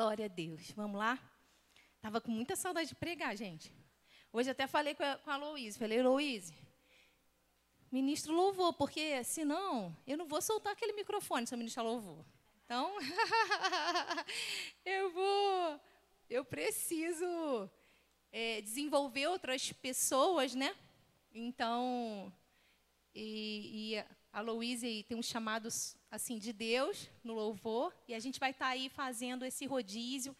Glória a Deus. Vamos lá? Tava com muita saudade de pregar, gente. Hoje até falei com a, com Louise. Falei, Louise, ministro louvor, porque senão eu não vou soltar aquele microfone se eu ministrar louvor. Então, eu vou, eu preciso é, desenvolver outras pessoas, né? Então, e, e a Louise tem uns chamados assim de Deus no louvor e a gente vai estar tá aí fazendo esse rodízio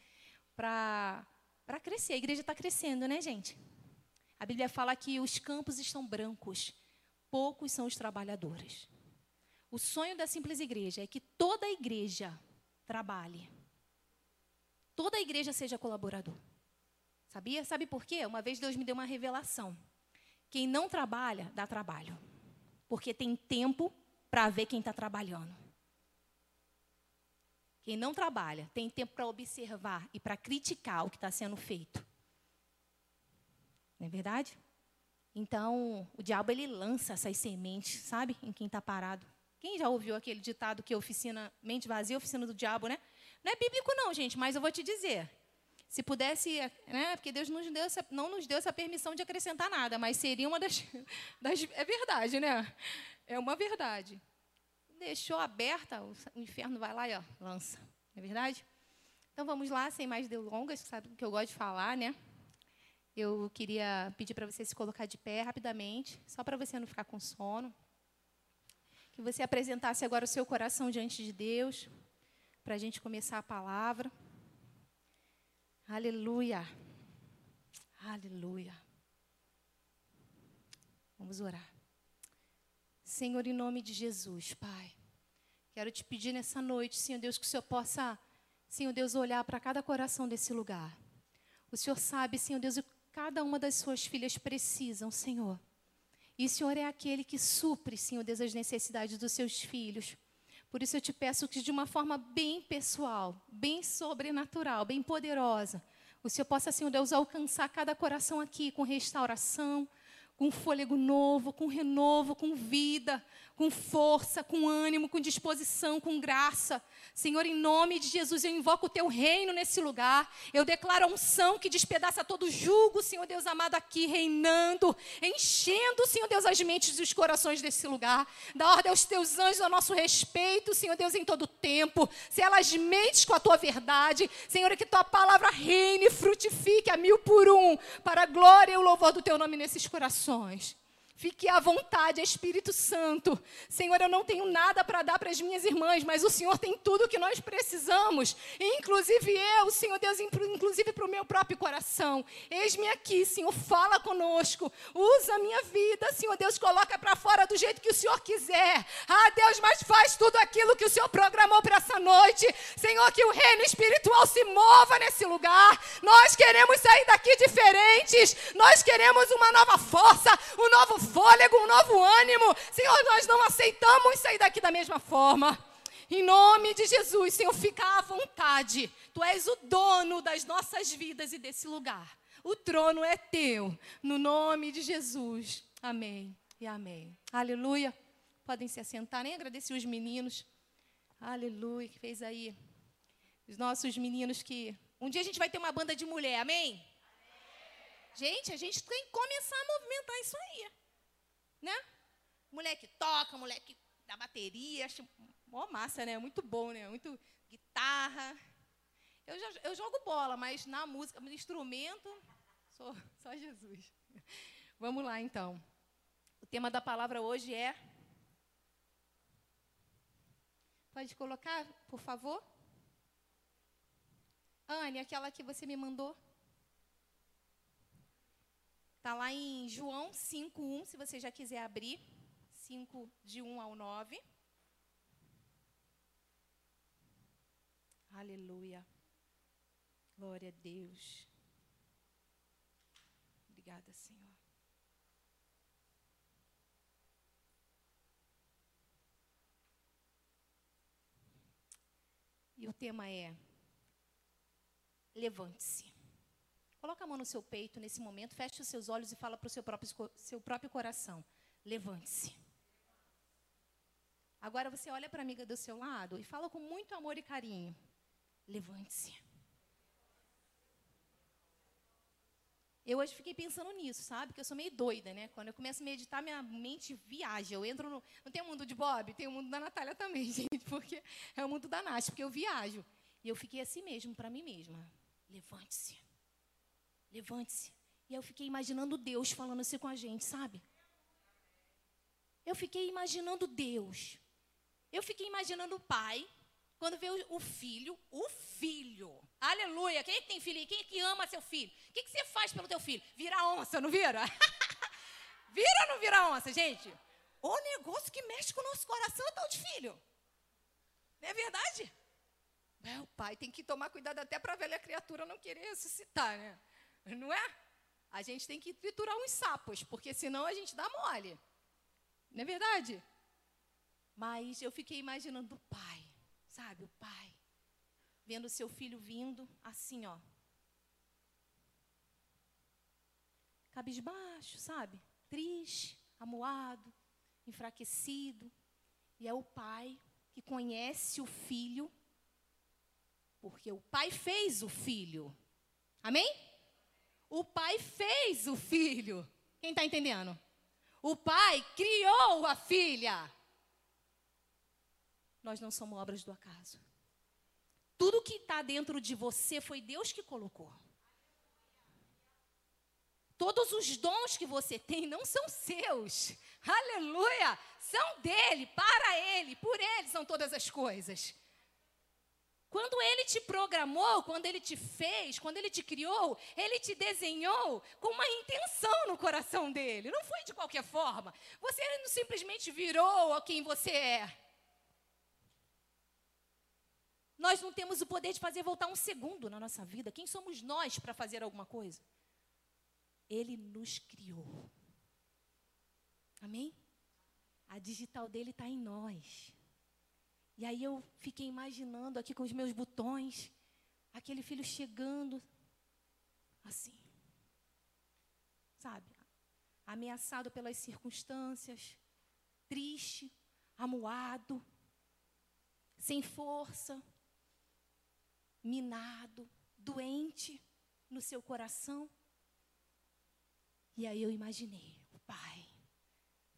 para para crescer. A igreja está crescendo, né, gente? A Bíblia fala que os campos estão brancos, poucos são os trabalhadores. O sonho da simples igreja é que toda a igreja trabalhe. Toda a igreja seja colaborador. Sabia? Sabe por quê? Uma vez Deus me deu uma revelação. Quem não trabalha, dá trabalho. Porque tem tempo para ver quem está trabalhando. Quem não trabalha tem tempo para observar e para criticar o que está sendo feito. Não é verdade? Então, o diabo ele lança essas sementes, sabe, em quem está parado. Quem já ouviu aquele ditado que oficina, mente vazia, oficina do diabo, né? Não é bíblico não, gente, mas eu vou te dizer. Se pudesse, né, porque Deus nos deu essa, não nos deu essa permissão de acrescentar nada, mas seria uma das, das é verdade, né? É uma verdade. Deixou aberta, o inferno vai lá e ó, lança. Não é verdade? Então vamos lá, sem mais delongas, sabe o que eu gosto de falar, né? Eu queria pedir para você se colocar de pé rapidamente, só para você não ficar com sono que você apresentasse agora o seu coração diante de Deus, para a gente começar a palavra. Aleluia. Aleluia. Vamos orar. Senhor, em nome de Jesus, Pai, quero te pedir nessa noite, Senhor Deus, que o Senhor possa, Senhor Deus, olhar para cada coração desse lugar. O Senhor sabe, Senhor Deus, o que cada uma das suas filhas precisam, Senhor. E o Senhor é aquele que supre, Senhor Deus, as necessidades dos seus filhos. Por isso eu te peço que de uma forma bem pessoal, bem sobrenatural, bem poderosa, o Senhor possa, Senhor Deus, alcançar cada coração aqui com restauração, com fôlego novo, com renovo, com vida, com força, com ânimo, com disposição, com graça. Senhor, em nome de Jesus, eu invoco o teu reino nesse lugar. Eu declaro a unção que despedaça todo jugo, Senhor Deus amado, aqui reinando, enchendo, Senhor Deus, as mentes e os corações desse lugar. Dá ordem aos teus anjos a nosso respeito, Senhor Deus, em todo tempo. Se elas mentes com a tua verdade, Senhor, que tua palavra reine e frutifique a mil por um, para a glória e o louvor do teu nome nesses corações corações Fique à vontade, Espírito Santo. Senhor, eu não tenho nada para dar para as minhas irmãs, mas o Senhor tem tudo o que nós precisamos. Inclusive eu, Senhor Deus, inclusive para o meu próprio coração. Eis-me aqui, Senhor, fala conosco. Usa a minha vida, Senhor Deus, coloca para fora do jeito que o Senhor quiser. Ah, Deus, mas faz tudo aquilo que o Senhor programou para essa noite. Senhor, que o reino espiritual se mova nesse lugar. Nós queremos sair daqui diferentes. Nós queremos uma nova força, um novo fôlego, um novo ânimo. Senhor, nós não aceitamos sair daqui da mesma forma. Em nome de Jesus, Senhor, fica à vontade. Tu és o dono das nossas vidas e desse lugar. O trono é teu. No nome de Jesus. Amém e amém. Aleluia. Podem se assentar. Nem agradeci os meninos. Aleluia. Que fez aí. Os nossos meninos que. Um dia a gente vai ter uma banda de mulher. Amém? Gente, a gente tem que começar a movimentar isso aí né? Mulher que toca, mulher que dá bateria, acho mó massa, né? Muito bom, né? Muito guitarra. Eu, já, eu jogo bola, mas na música, no instrumento, sou só Jesus. Vamos lá, então. O tema da palavra hoje é. Pode colocar, por favor? Anne, aquela que você me mandou. Está lá em João 5:1, se você já quiser abrir. 5 de 1 ao 9. Aleluia. Glória a Deus. Obrigada, Senhor. E o tema é: Levante-se. Coloca a mão no seu peito nesse momento, feche os seus olhos e fala para o seu próprio, seu próprio coração: levante-se. Agora você olha para a amiga do seu lado e fala com muito amor e carinho: levante-se. Eu hoje fiquei pensando nisso, sabe? Que eu sou meio doida, né? Quando eu começo a meditar, minha mente viaja. Eu entro no. Não tem o mundo de Bob, tem o mundo da Natália também, gente, porque é o mundo da Nath, porque eu viajo. E eu fiquei assim mesmo, para mim mesma: levante-se. Levante-se. E eu fiquei imaginando Deus falando assim com a gente, sabe? Eu fiquei imaginando Deus. Eu fiquei imaginando o pai, quando vê o filho, o filho. Aleluia. Quem é que tem filho? Quem é que ama seu filho? O que, que você faz pelo teu filho? Vira onça, não vira? vira ou não vira onça, gente? O negócio que mexe com o nosso coração é tal de filho. Não é verdade? É, o pai tem que tomar cuidado até para a velha criatura não querer ressuscitar, né? Não é? A gente tem que triturar uns sapos, porque senão a gente dá mole. Não é verdade? Mas eu fiquei imaginando o pai, sabe? O pai, vendo seu filho vindo, assim, ó. Cabisbaixo, sabe? Triste, amuado, enfraquecido. E é o pai que conhece o filho, porque o pai fez o filho. Amém? O pai fez o filho. Quem está entendendo? O pai criou a filha. Nós não somos obras do acaso. Tudo que está dentro de você foi Deus que colocou. Todos os dons que você tem não são seus. Aleluia! São dele, para ele, por ele são todas as coisas. Quando ele te programou, quando ele te fez, quando ele te criou, ele te desenhou com uma intenção no coração dele. Não foi de qualquer forma. Você não simplesmente virou a quem você é. Nós não temos o poder de fazer voltar um segundo na nossa vida. Quem somos nós para fazer alguma coisa? Ele nos criou. Amém? A digital dele está em nós. E aí eu fiquei imaginando aqui com os meus botões, aquele filho chegando, assim, sabe? Ameaçado pelas circunstâncias, triste, amuado, sem força, minado, doente no seu coração. E aí eu imaginei o pai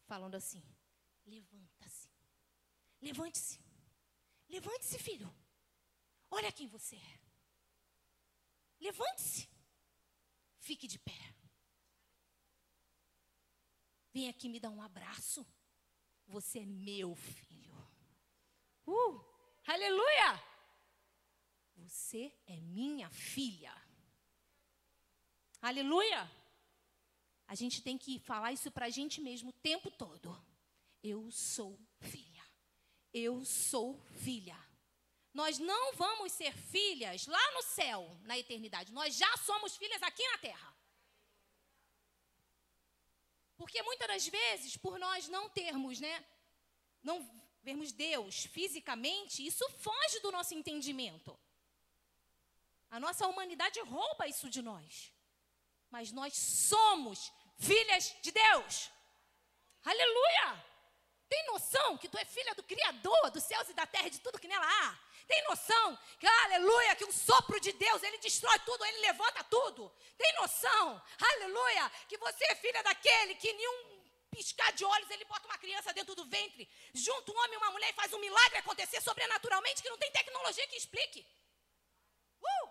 falando assim: levanta-se, levante-se. Levante-se, filho. Olha quem você é. Levante-se. Fique de pé. Vem aqui me dar um abraço. Você é meu filho. Uh, aleluia! Você é minha filha. Aleluia! A gente tem que falar isso para a gente mesmo o tempo todo. Eu sou filha eu sou filha. Nós não vamos ser filhas lá no céu, na eternidade. Nós já somos filhas aqui na terra. Porque muitas das vezes, por nós não termos, né, não vermos Deus fisicamente, isso foge do nosso entendimento. A nossa humanidade rouba isso de nós. Mas nós somos filhas de Deus. Aleluia! Tem noção que tu é filha do Criador dos céus e da terra e de tudo que nela há? Tem noção que, aleluia, que o sopro de Deus, ele destrói tudo, ele levanta tudo? Tem noção, aleluia, que você é filha daquele que nenhum piscar de olhos ele bota uma criança dentro do ventre, junta um homem e uma mulher e faz um milagre acontecer sobrenaturalmente que não tem tecnologia que explique? Uh!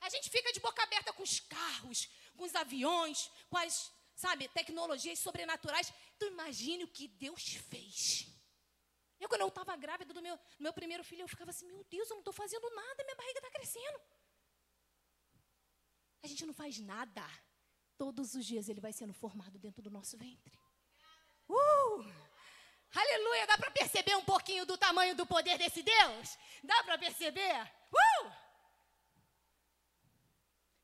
A gente fica de boca aberta com os carros, com os aviões, com as sabe, tecnologias sobrenaturais. Tu imagine o que Deus fez. Eu, quando eu estava grávida do meu, do meu primeiro filho, eu ficava assim, meu Deus, eu não estou fazendo nada, minha barriga está crescendo. A gente não faz nada. Todos os dias ele vai sendo formado dentro do nosso ventre. Uh! Aleluia! Dá para perceber um pouquinho do tamanho do poder desse Deus? Dá para perceber? Uh!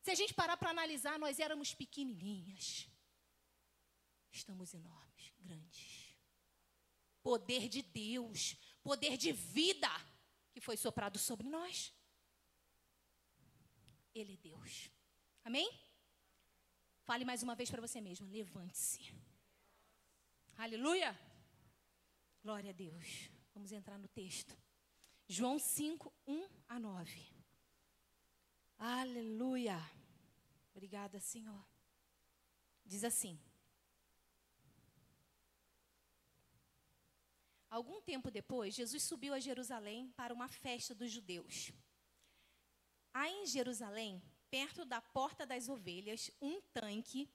Se a gente parar para analisar, nós éramos pequenininhas estamos enormes, grandes. Poder de Deus, poder de vida que foi soprado sobre nós. Ele é Deus. Amém? Fale mais uma vez para você mesmo. Levante-se. Aleluia. Glória a Deus. Vamos entrar no texto. João 5, 1 a 9. Aleluia. Obrigada, Senhor. Diz assim: Algum tempo depois, Jesus subiu a Jerusalém para uma festa dos judeus. Há em Jerusalém, perto da Porta das Ovelhas, um tanque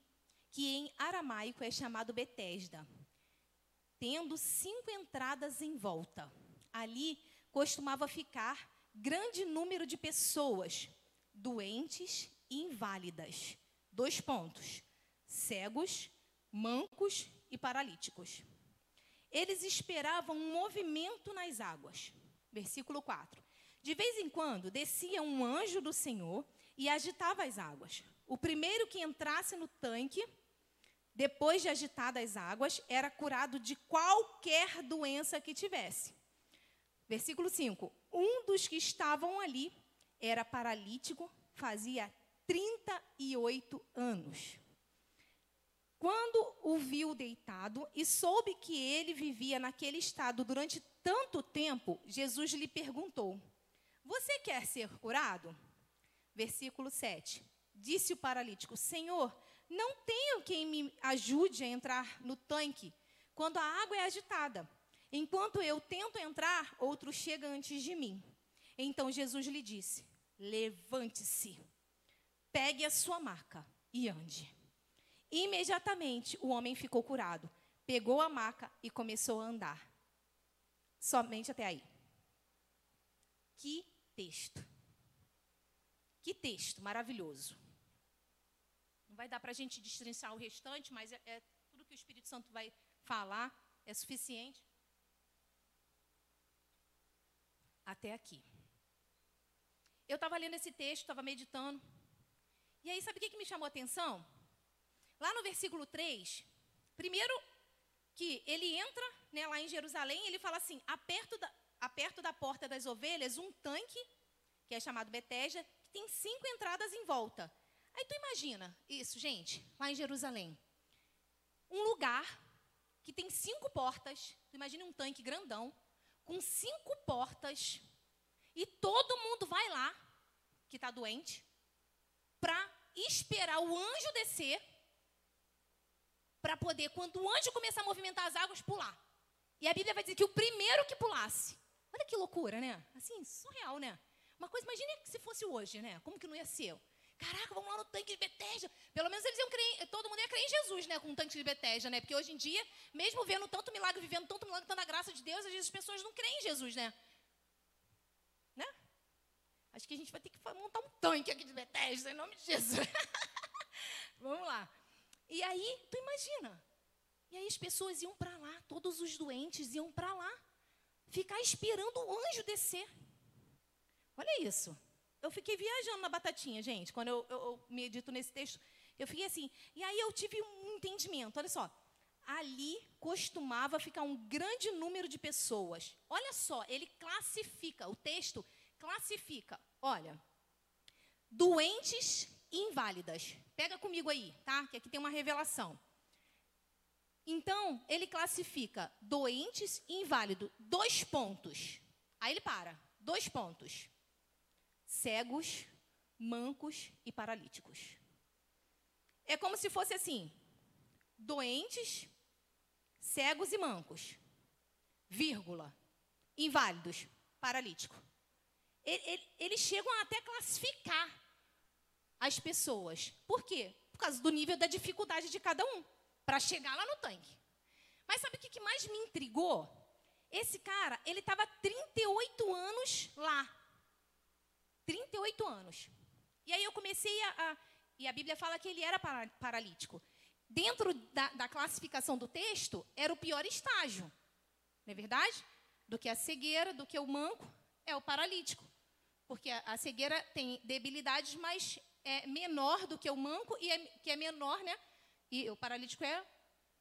que em aramaico é chamado Betesda, tendo cinco entradas em volta. Ali costumava ficar grande número de pessoas, doentes e inválidas. Dois pontos: cegos, mancos e paralíticos. Eles esperavam um movimento nas águas. Versículo 4. De vez em quando descia um anjo do Senhor e agitava as águas. O primeiro que entrasse no tanque, depois de agitadas as águas, era curado de qualquer doença que tivesse. Versículo 5: Um dos que estavam ali era paralítico, fazia 38 anos. Quando o viu deitado e soube que ele vivia naquele estado durante tanto tempo, Jesus lhe perguntou: Você quer ser curado? Versículo 7. Disse o paralítico: Senhor, não tenho quem me ajude a entrar no tanque quando a água é agitada. Enquanto eu tento entrar, outro chega antes de mim. Então Jesus lhe disse: Levante-se, pegue a sua maca e ande. Imediatamente o homem ficou curado, pegou a maca e começou a andar. Somente até aí. Que texto. Que texto maravilhoso. Não vai dar para a gente destrinçar o restante, mas é, é tudo que o Espírito Santo vai falar é suficiente. Até aqui. Eu estava lendo esse texto, estava meditando. E aí, sabe o que, que me chamou a atenção? Lá no versículo 3, primeiro que ele entra né, lá em Jerusalém, ele fala assim: aperto da, aperto da porta das ovelhas, um tanque, que é chamado Betesda, que tem cinco entradas em volta. Aí tu imagina isso, gente, lá em Jerusalém. Um lugar que tem cinco portas, tu imagina um tanque grandão, com cinco portas, e todo mundo vai lá, que está doente, para esperar o anjo descer para poder, quando o anjo começar a movimentar as águas, pular. E a Bíblia vai dizer que o primeiro que pulasse. Olha que loucura, né? Assim, surreal, né? Uma coisa, imagine se fosse hoje, né? Como que não ia ser? Caraca, vamos lá no tanque de Betesda. Pelo menos eles iam crer, todo mundo ia crer em Jesus, né? Com um tanque de Betesda, né? Porque hoje em dia, mesmo vendo tanto milagre, vivendo tanto milagre, tanta graça de Deus, às vezes as pessoas não creem em Jesus, né? Né? Acho que a gente vai ter que montar um tanque aqui de Betesda, em nome de Jesus. vamos lá. E aí, tu imagina. E aí as pessoas iam para lá, todos os doentes iam para lá, ficar esperando o anjo descer. Olha isso. Eu fiquei viajando na batatinha, gente, quando eu, eu, eu medito nesse texto. Eu fiquei assim. E aí eu tive um entendimento. Olha só. Ali costumava ficar um grande número de pessoas. Olha só, ele classifica, o texto classifica. Olha, doentes inválidas. Pega comigo aí, tá? Que aqui tem uma revelação. Então, ele classifica doentes e inválido, dois pontos. Aí ele para, dois pontos. Cegos, mancos e paralíticos. É como se fosse assim: doentes, cegos e mancos, vírgula, inválidos, paralítico. Eles chegam até classificar as pessoas. Por quê? Por causa do nível da dificuldade de cada um para chegar lá no tanque. Mas sabe o que mais me intrigou? Esse cara, ele estava 38 anos lá. 38 anos. E aí eu comecei a, a, E a Bíblia fala que ele era paralítico. Dentro da, da classificação do texto, era o pior estágio. Não é verdade? Do que a cegueira, do que o manco, é o paralítico. Porque a, a cegueira tem debilidades, mas é menor do que o manco e é, que é menor, né? E o paralítico é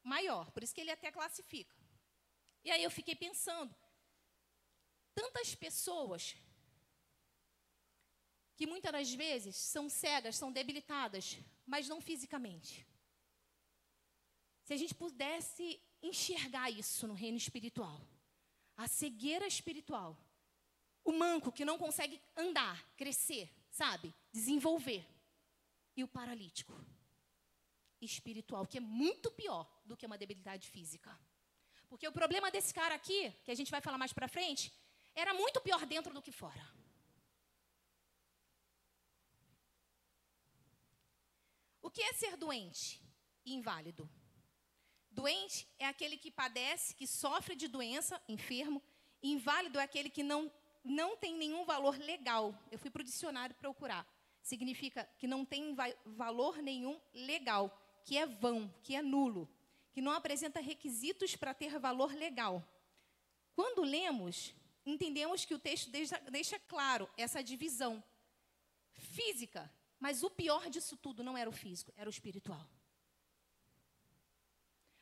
maior, por isso que ele até classifica. E aí eu fiquei pensando, tantas pessoas que muitas das vezes são cegas, são debilitadas, mas não fisicamente. Se a gente pudesse enxergar isso no reino espiritual, a cegueira espiritual, o manco que não consegue andar, crescer, sabe, desenvolver. E o paralítico espiritual, que é muito pior do que uma debilidade física. Porque o problema desse cara aqui, que a gente vai falar mais para frente, era muito pior dentro do que fora. O que é ser doente e inválido? Doente é aquele que padece, que sofre de doença, enfermo. Inválido é aquele que não, não tem nenhum valor legal. Eu fui para o dicionário procurar. Significa que não tem valor nenhum legal, que é vão, que é nulo que não apresenta requisitos para ter valor legal. Quando lemos, entendemos que o texto deixa, deixa claro essa divisão física, mas o pior disso tudo não era o físico, era o espiritual.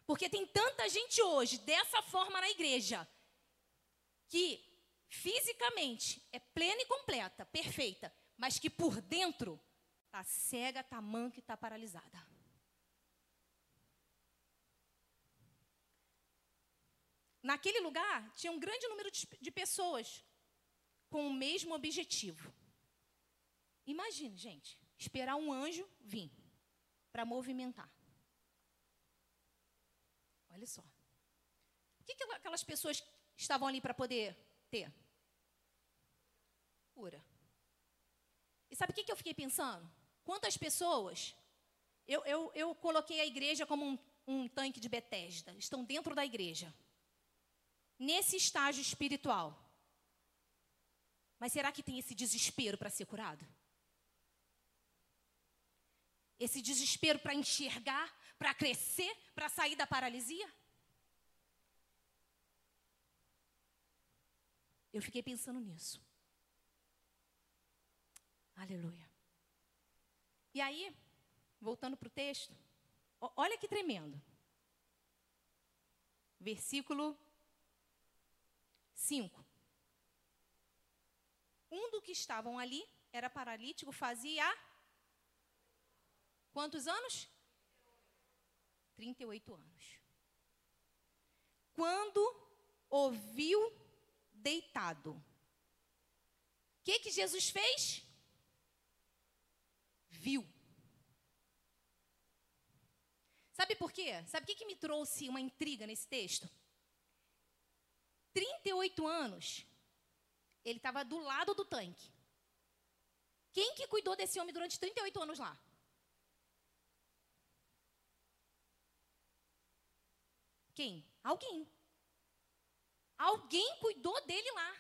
Porque tem tanta gente hoje dessa forma na igreja que fisicamente é plena e completa, perfeita, mas que por dentro está cega, está manca e está paralisada. Naquele lugar tinha um grande número de, de pessoas com o mesmo objetivo. Imagine, gente, esperar um anjo vir para movimentar. Olha só. O que, que aquelas pessoas estavam ali para poder ter? Cura. E sabe o que, que eu fiquei pensando? Quantas pessoas. Eu, eu, eu coloquei a igreja como um, um tanque de Betesda. Estão dentro da igreja nesse estágio espiritual. Mas será que tem esse desespero para ser curado? Esse desespero para enxergar, para crescer, para sair da paralisia? Eu fiquei pensando nisso. Aleluia. E aí, voltando para o texto, olha que tremendo. Versículo 5. Um do que estavam ali era paralítico, fazia quantos anos? 38 anos. Quando ouviu deitado, o que, que Jesus fez? Viu. Sabe por quê? Sabe o que, me trouxe uma intriga nesse texto? 38 anos, ele estava do lado do tanque. Quem que cuidou desse homem durante 38 anos lá? Quem? Alguém. Alguém cuidou dele lá.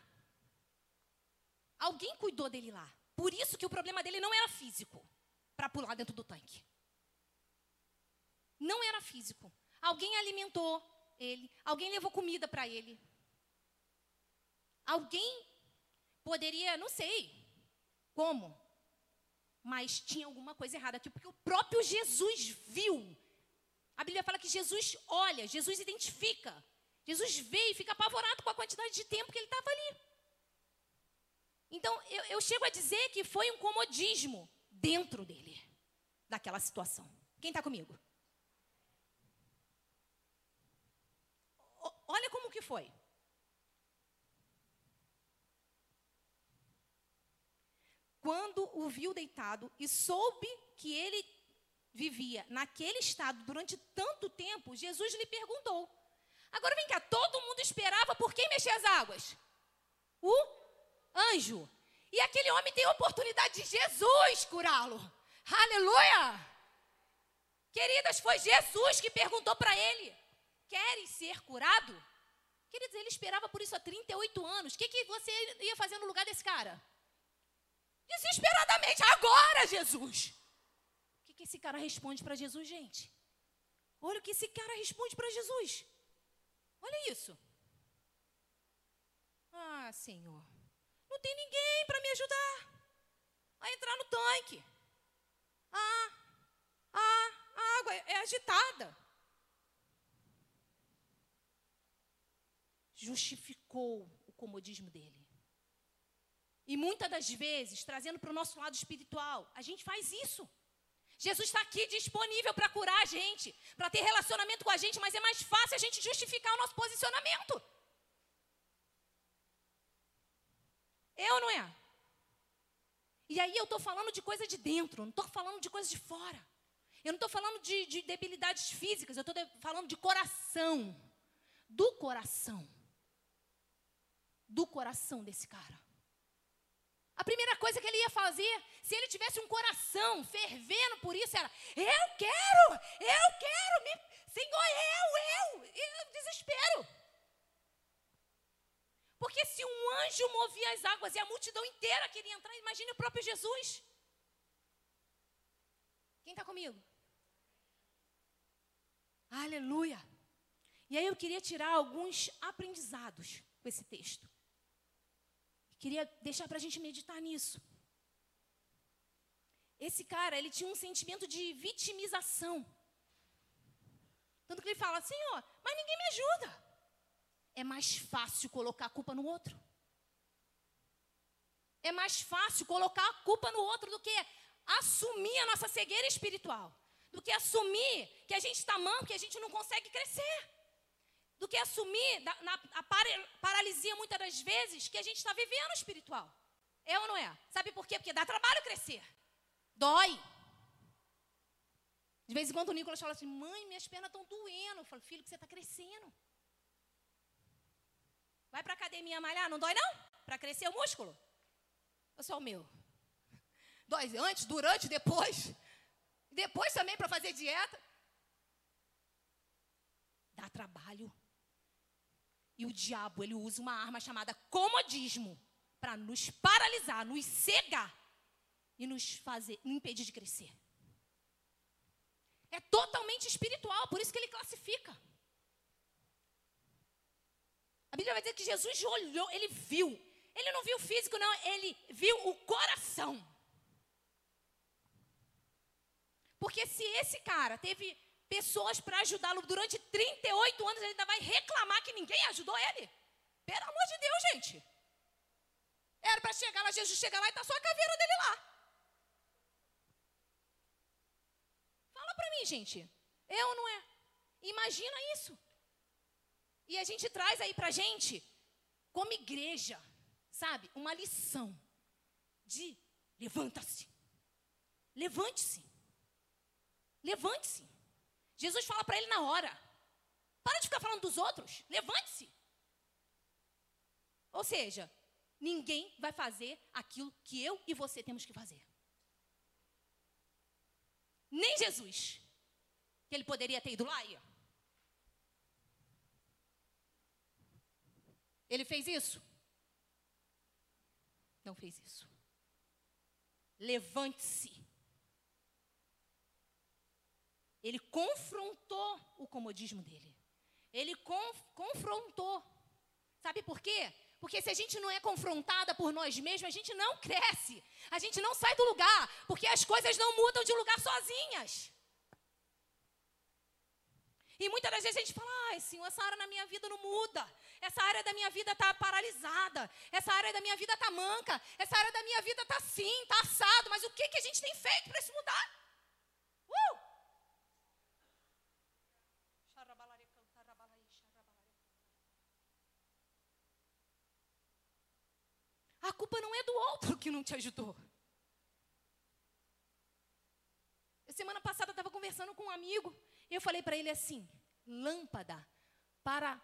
Alguém cuidou dele lá. Por isso que o problema dele não era físico, para pular dentro do tanque. Não era físico. Alguém alimentou ele, alguém levou comida para ele. Alguém poderia, não sei como, mas tinha alguma coisa errada aqui, porque o próprio Jesus viu. A Bíblia fala que Jesus olha, Jesus identifica. Jesus vê e fica apavorado com a quantidade de tempo que ele estava ali. Então, eu, eu chego a dizer que foi um comodismo dentro dele, daquela situação. Quem está comigo? Olha como que foi. quando o viu deitado e soube que ele vivia naquele estado durante tanto tempo, Jesus lhe perguntou. Agora vem cá, todo mundo esperava por quem mexer as águas? O anjo. E aquele homem tem a oportunidade de Jesus curá-lo. Aleluia! Queridas, foi Jesus que perguntou para ele: Queres ser curado? Queridos, ele esperava por isso há 38 anos. O que, que você ia fazer no lugar desse cara? Desesperadamente, agora, Jesus. O que, que esse cara responde para Jesus, gente? Olha o que esse cara responde para Jesus. Olha isso. Ah, Senhor, não tem ninguém para me ajudar a entrar no tanque. Ah, ah, a água é agitada. Justificou o comodismo dele. E muitas das vezes, trazendo para o nosso lado espiritual, a gente faz isso. Jesus está aqui disponível para curar a gente, para ter relacionamento com a gente, mas é mais fácil a gente justificar o nosso posicionamento. Eu não é? E aí eu estou falando de coisa de dentro, não estou falando de coisa de fora. Eu não estou falando de, de, debilidades físicas, eu estou falando de coração. Do coração. Do coração desse cara. A primeira coisa que ele ia fazer, se ele tivesse um coração fervendo por isso, era: Eu quero, eu quero, me, Senhor, eu, eu, eu, desespero. Porque se um anjo movia as águas e a multidão inteira queria entrar, imagine o próprio Jesus. Quem está comigo? Aleluia. E aí eu queria tirar alguns aprendizados com esse texto. Queria deixar para a gente meditar nisso. Esse cara, ele tinha um sentimento de vitimização. Tanto que ele fala, Senhor, mas ninguém me ajuda. É mais fácil colocar a culpa no outro. É mais fácil colocar a culpa no outro do que assumir a nossa cegueira espiritual. Do que assumir que a gente está manco, que a gente não consegue crescer do que assumir da, na, a paralisia, muitas das vezes, que a gente está vivendo espiritual. É ou não é? Sabe por quê? Porque dá trabalho crescer. Dói. De vez em quando o Nicolas fala assim: mãe, minhas pernas estão doendo. Eu falo, filho, que você está crescendo. Vai para academia malhar, não dói não? Para crescer o músculo? Ou só o meu? Dói antes, durante, depois. Depois também para fazer dieta. Dá trabalho. E o diabo, ele usa uma arma chamada comodismo para nos paralisar, nos cegar e nos fazer, nos impedir de crescer. É totalmente espiritual, por isso que ele classifica. A Bíblia vai dizer que Jesus olhou, ele viu. Ele não viu o físico, não, ele viu o coração. Porque se esse cara teve pessoas para ajudá-lo durante 38 anos, ele ainda vai reclamar que ninguém ajudou ele. Pelo amor de Deus, gente. Era para chegar lá, Jesus chega lá e está só a caveira dele lá. Fala para mim, gente. Ou não é? Imagina isso. E a gente traz aí para gente, como igreja, sabe, uma lição de levanta-se. Levante-se. Levante-se. Jesus fala para ele na hora: para de ficar falando dos outros, levante-se. Ou seja, ninguém vai fazer aquilo que eu e você temos que fazer. Nem Jesus, que ele poderia ter ido lá e. Ele fez isso? Não fez isso. Levante-se. Ele confrontou o comodismo dele. Ele conf confrontou. Sabe por quê? Porque se a gente não é confrontada por nós mesmos, a gente não cresce. A gente não sai do lugar. Porque as coisas não mudam de lugar sozinhas. E muitas das vezes a gente fala, ai, Senhor, essa área na minha vida não muda. Essa área da minha vida está paralisada. Essa área da minha vida está manca. Essa área da minha vida está assim, está assado. Mas o que, que a gente tem feito para isso mudar? Uh! A culpa não é do outro que não te ajudou. Semana passada eu estava conversando com um amigo e eu falei para ele assim: lâmpada para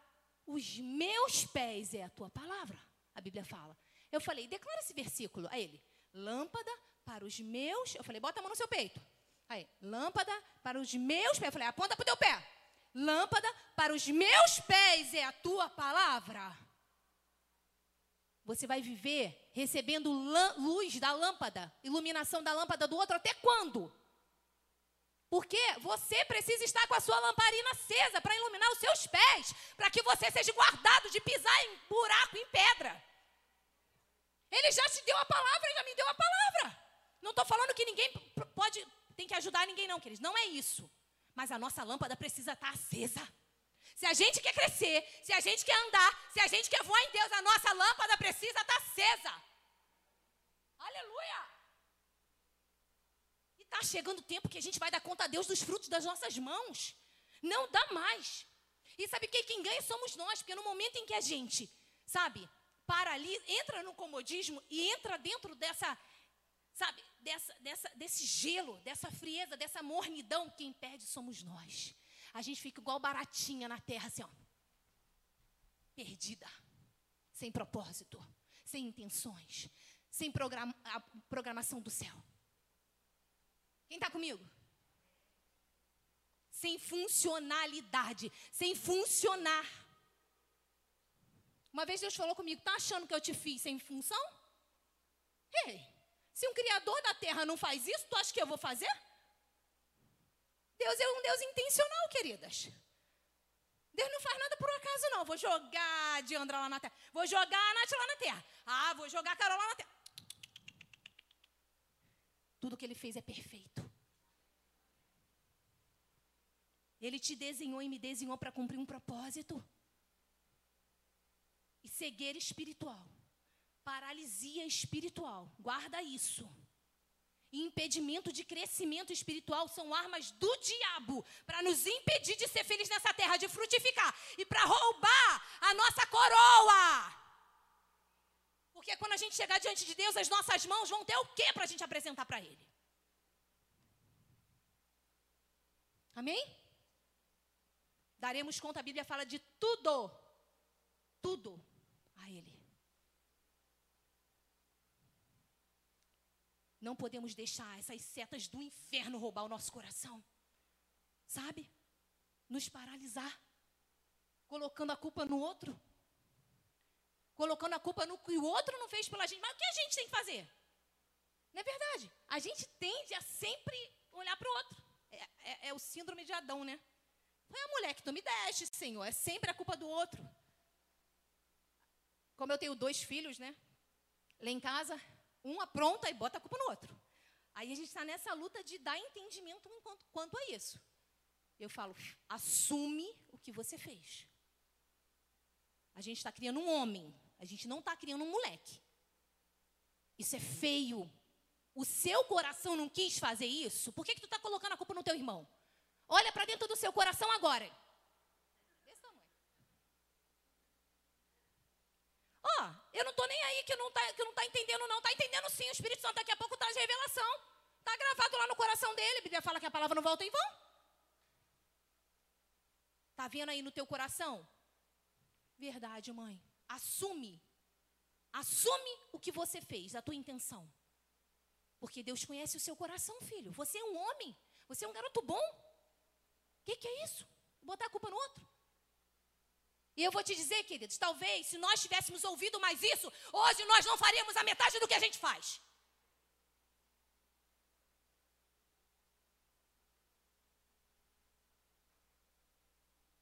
os meus pés é a tua palavra. A Bíblia fala. Eu falei, declara esse versículo. A ele, lâmpada para os meus. Eu falei, bota a mão no seu peito. Aí, lâmpada para os meus pés. Eu falei, aponta para o teu pé. Lâmpada para os meus pés é a tua palavra. Você vai viver recebendo luz da lâmpada, iluminação da lâmpada do outro até quando? Porque você precisa estar com a sua lamparina acesa para iluminar os seus pés, para que você seja guardado de pisar em buraco, em pedra. Ele já te deu a palavra, ele já me deu a palavra. Não estou falando que ninguém pode, tem que ajudar ninguém, não, queridos. Não é isso. Mas a nossa lâmpada precisa estar acesa. Se a gente quer crescer, se a gente quer andar, se a gente quer voar em Deus, a nossa lâmpada precisa estar acesa. Aleluia! Está chegando o tempo que a gente vai dar conta a Deus dos frutos das nossas mãos. Não dá mais. E sabe que quem ganha somos nós, porque no momento em que a gente, sabe, para ali, entra no comodismo e entra dentro dessa, sabe, dessa, dessa, desse gelo, dessa frieza, dessa mornidão, quem perde somos nós. A gente fica igual baratinha na terra, assim, ó. Perdida. Sem propósito. Sem intenções. Sem programa, programação do céu. Quem está comigo? Sem funcionalidade. Sem funcionar. Uma vez Deus falou comigo: tá achando que eu te fiz sem função? Ei, se um criador da terra não faz isso, tu acha que eu vou fazer? Deus é um Deus intencional, queridas. Deus não faz nada por acaso, não. Vou jogar a Diandra lá na terra. Vou jogar a Nath lá na terra. Ah, vou jogar a Carol lá na terra. Tudo que ele fez é perfeito. Ele te desenhou e me desenhou para cumprir um propósito. E cegueira espiritual, paralisia espiritual, guarda isso e impedimento de crescimento espiritual são armas do diabo para nos impedir de ser felizes nessa terra, de frutificar e para roubar a nossa coroa. Porque quando a gente chegar diante de Deus, as nossas mãos vão ter o que para a gente apresentar para Ele? Amém? Daremos conta, a Bíblia fala de tudo, tudo a Ele. Não podemos deixar essas setas do inferno roubar o nosso coração. Sabe? Nos paralisar. Colocando a culpa no outro. Colocando a culpa no que o outro não fez pela gente. Mas o que a gente tem que fazer? Não é verdade? A gente tende a sempre olhar para o outro. É, é, é, o síndrome de Adão, né? Foi a mulher que tu me deste, Senhor. É sempre a culpa do outro. Como eu tenho dois filhos, né? Lá em casa, um apronta e bota a culpa no outro. Aí a gente está nessa luta de dar entendimento quanto, quanto a isso. Eu falo, assume o que você fez. A gente está criando um homem, a gente não está criando um moleque. Isso é feio. O seu coração não quis fazer isso? Por que, que tu está colocando a culpa no teu irmão? Olha para dentro do seu coração agora. Ó, oh, eu não estou nem aí que não está que não tá entendendo, não. Está entendendo sim. O Espírito Santo daqui a pouco traz revelação. Está gravado lá no coração dele. A Bíblia fala que a palavra não volta em vão. Está vendo aí no teu coração? Verdade, mãe. Assume. Assume o que você fez, a tua intenção. Porque Deus conhece o seu coração, filho. Você é um homem. Você é um garoto bom. Que, que é isso? Botar a culpa no outro? E eu vou te dizer, queridos, talvez se nós tivéssemos ouvido mais isso, hoje nós não faríamos a metade do que a gente faz.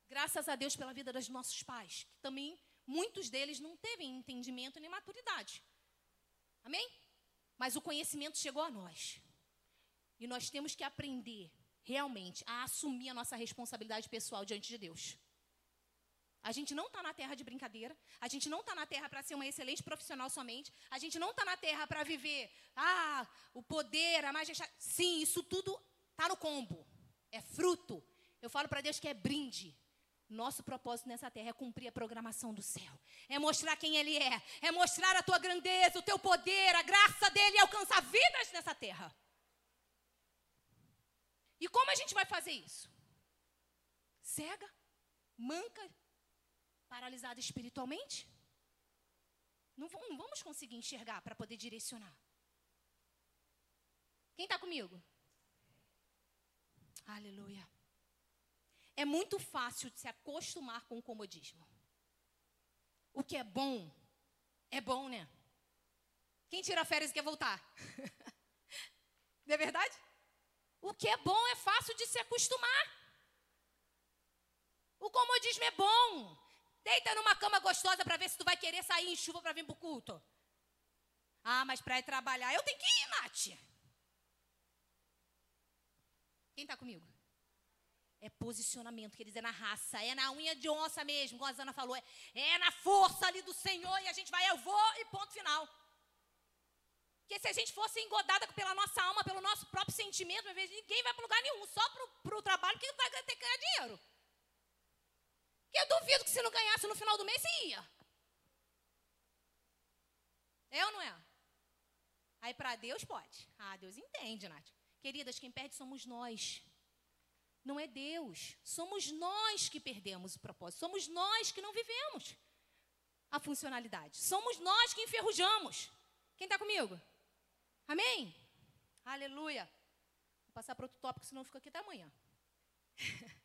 Graças a Deus pela vida dos nossos pais, que também muitos deles não teve entendimento nem maturidade. Amém? Mas o conhecimento chegou a nós. E nós temos que aprender realmente a assumir a nossa responsabilidade pessoal diante de Deus. A gente não está na terra de brincadeira. A gente não está na terra para ser uma excelente profissional somente. A gente não está na terra para viver, ah, o poder, a majestade. Sim, isso tudo está no combo. É fruto. Eu falo para Deus que é brinde. Nosso propósito nessa terra é cumprir a programação do céu. É mostrar quem Ele é. É mostrar a tua grandeza, o teu poder, a graça dele e alcançar vidas nessa terra. E como a gente vai fazer isso? Cega, manca, paralisada espiritualmente? Não, não vamos conseguir enxergar para poder direcionar. Quem está comigo? Aleluia. É muito fácil se acostumar com o comodismo. O que é bom, é bom, né? Quem tira férias e quer voltar? Não é verdade? O que é bom é fácil de se acostumar. O comodismo é bom. Deita numa cama gostosa para ver se tu vai querer sair em chuva para vir para o culto. Ah, mas para ir trabalhar, eu tenho que ir, Nath. Quem está comigo? É posicionamento, quer dizer, na raça, é na unha de onça mesmo, como a Zana falou, é, é na força ali do Senhor e a gente vai, eu vou e ponto final. Porque se a gente fosse engodada pela nossa alma, pelo nosso próprio sentimento, às vezes ninguém vai para lugar nenhum, só para o trabalho que vai ter que ganhar dinheiro. Que eu duvido que se não ganhasse no final do mês, você ia. É ou não é? Aí para Deus pode. Ah, Deus entende, Nath. Queridas, quem perde somos nós. Não é Deus. Somos nós que perdemos o propósito. Somos nós que não vivemos a funcionalidade. Somos nós que enferrujamos. Quem está comigo? Amém? Aleluia. Vou passar para outro tópico, senão fico aqui até amanhã.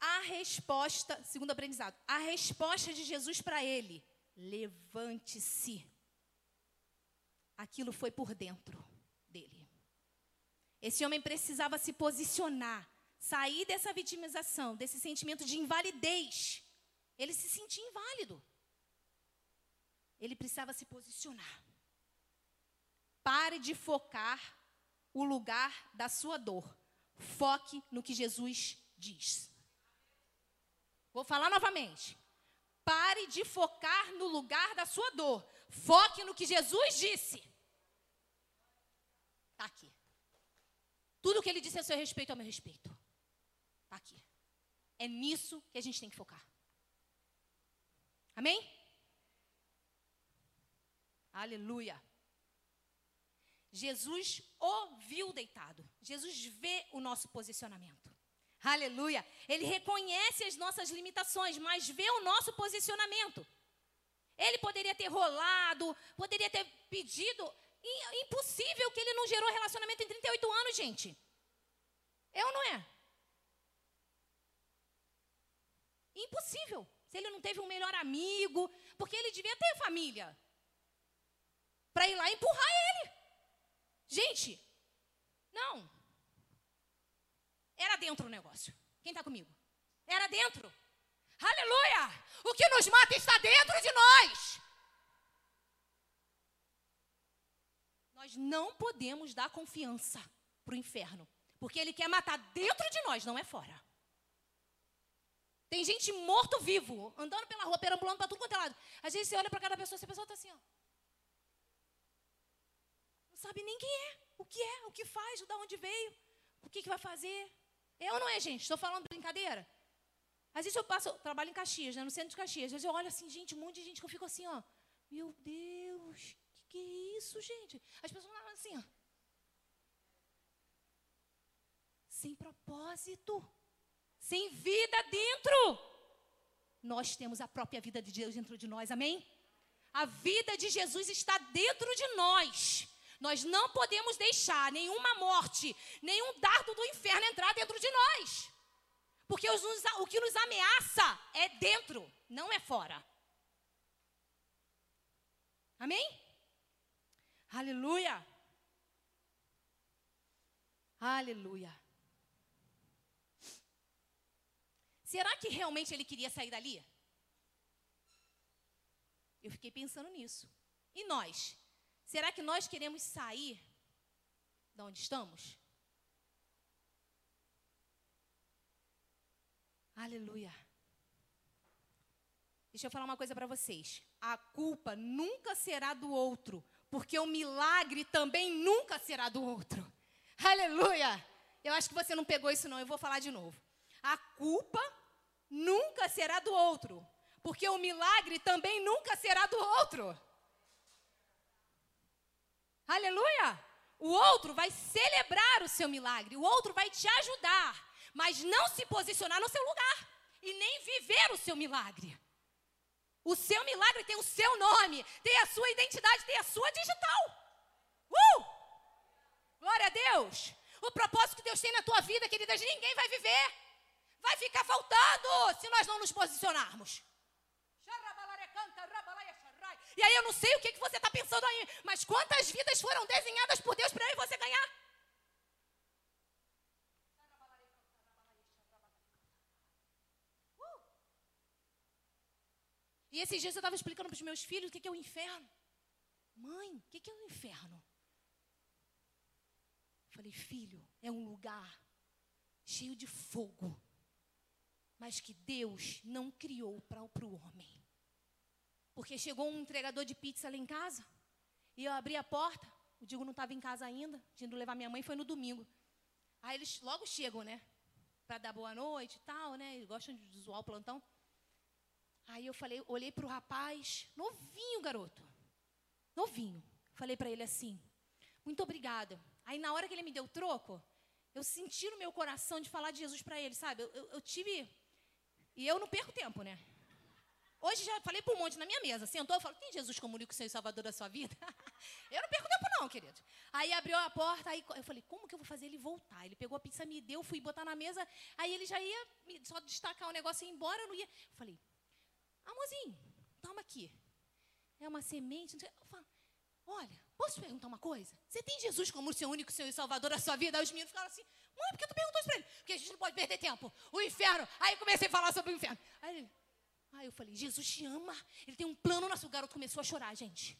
a resposta, segundo aprendizado, a resposta de Jesus para ele: levante-se. Aquilo foi por dentro dele. Esse homem precisava se posicionar, sair dessa vitimização, desse sentimento de invalidez. Ele se sentia inválido. Ele precisava se posicionar. Pare de focar o lugar da sua dor. Foque no que Jesus diz. Vou falar novamente. Pare de focar no lugar da sua dor. Foque no que Jesus disse. Está aqui. Tudo que ele disse a seu respeito é a meu respeito. Está aqui. É nisso que a gente tem que focar. Amém? Aleluia. Jesus ouviu deitado. Jesus vê o nosso posicionamento. Aleluia. Ele reconhece as nossas limitações, mas vê o nosso posicionamento. Ele poderia ter rolado, poderia ter pedido. Impossível que ele não gerou relacionamento em 38 anos, gente. É ou não é? Impossível. Se ele não teve um melhor amigo, porque ele devia ter família. Para ir lá empurrar ele. Gente, não. Era dentro o negócio. Quem está comigo? Era dentro. Aleluia! O que nos mata está dentro de nós. Nós não podemos dar confiança para o inferno, porque ele quer matar dentro de nós, não é fora. Tem gente morto-vivo, andando pela rua, perambulando para tudo quanto é lado. Às vezes você olha para cada pessoa, essa pessoa está assim, ó. Não sabe nem quem é, o que é, o que faz, de onde veio, o que, que vai fazer. É ou não é, gente? Estou falando brincadeira? Às vezes eu passo, eu trabalho em Caxias, né, no centro de Caxias. Às vezes eu olho assim, gente, um monte de gente que eu fico assim, ó. Meu Deus, que que é isso, gente? As pessoas falam assim, ó. Sem propósito, sem vida dentro. Nós temos a própria vida de Deus dentro de nós, amém? A vida de Jesus está dentro de nós. Nós não podemos deixar nenhuma morte, nenhum dardo do inferno entrar dentro de nós. Porque o que nos ameaça é dentro, não é fora. Amém? Aleluia. Aleluia. Será que realmente ele queria sair dali? Eu fiquei pensando nisso. E nós? Será que nós queremos sair de onde estamos? Aleluia. Deixa eu falar uma coisa para vocês. A culpa nunca será do outro, porque o milagre também nunca será do outro. Aleluia. Eu acho que você não pegou isso não, eu vou falar de novo. A culpa nunca será do outro, porque o milagre também nunca será do outro. Aleluia! O outro vai celebrar o seu milagre, o outro vai te ajudar, mas não se posicionar no seu lugar e nem viver o seu milagre. O seu milagre tem o seu nome, tem a sua identidade, tem a sua digital. Uh! Glória a Deus! O propósito que Deus tem na tua vida, queridas, ninguém vai viver. Vai ficar faltando se nós não nos posicionarmos. E aí eu não sei o que, que você está pensando aí, mas quantas vidas foram desenhadas por Deus para eu e você ganhar? Uh! E esses dias eu estava explicando para os meus filhos o que, que é o inferno. Mãe, o que, que é o inferno? Falei, filho, é um lugar cheio de fogo, mas que Deus não criou para o homem. Porque chegou um entregador de pizza lá em casa, e eu abri a porta, o Diego não estava em casa ainda, tinha levar minha mãe, foi no domingo. Aí eles logo chegam, né? Para dar boa noite e tal, né? Eles gostam de zoar o plantão. Aí eu falei, olhei para o rapaz, novinho, garoto. Novinho. falei para ele assim: Muito obrigada. Aí, na hora que ele me deu o troco, eu senti no meu coração de falar de Jesus para ele, sabe? Eu, eu, eu, tive. E eu não perco tempo, né? Hoje já falei para um monte na minha mesa. Sentou, eu falo: Tem Jesus como único Senhor e Salvador da sua vida? eu não perco tempo, não, querido. Aí abriu a porta, aí eu falei: Como que eu vou fazer ele voltar? Ele pegou a pizza, me deu, fui botar na mesa. Aí ele já ia só destacar o negócio e ir embora. Eu não ia. Eu falei: Amorzinho, toma aqui. É uma semente. Eu falo, Olha, posso perguntar uma coisa? Você tem Jesus como o seu único Senhor e Salvador da sua vida? Aí os meninos ficaram assim, mãe, por que tu perguntou isso pra ele? Porque a gente não pode perder tempo. O inferno. Aí comecei a falar sobre o inferno. Aí, ele, aí eu falei, Jesus te ama. Ele tem um plano na sua. O garoto começou a chorar, gente.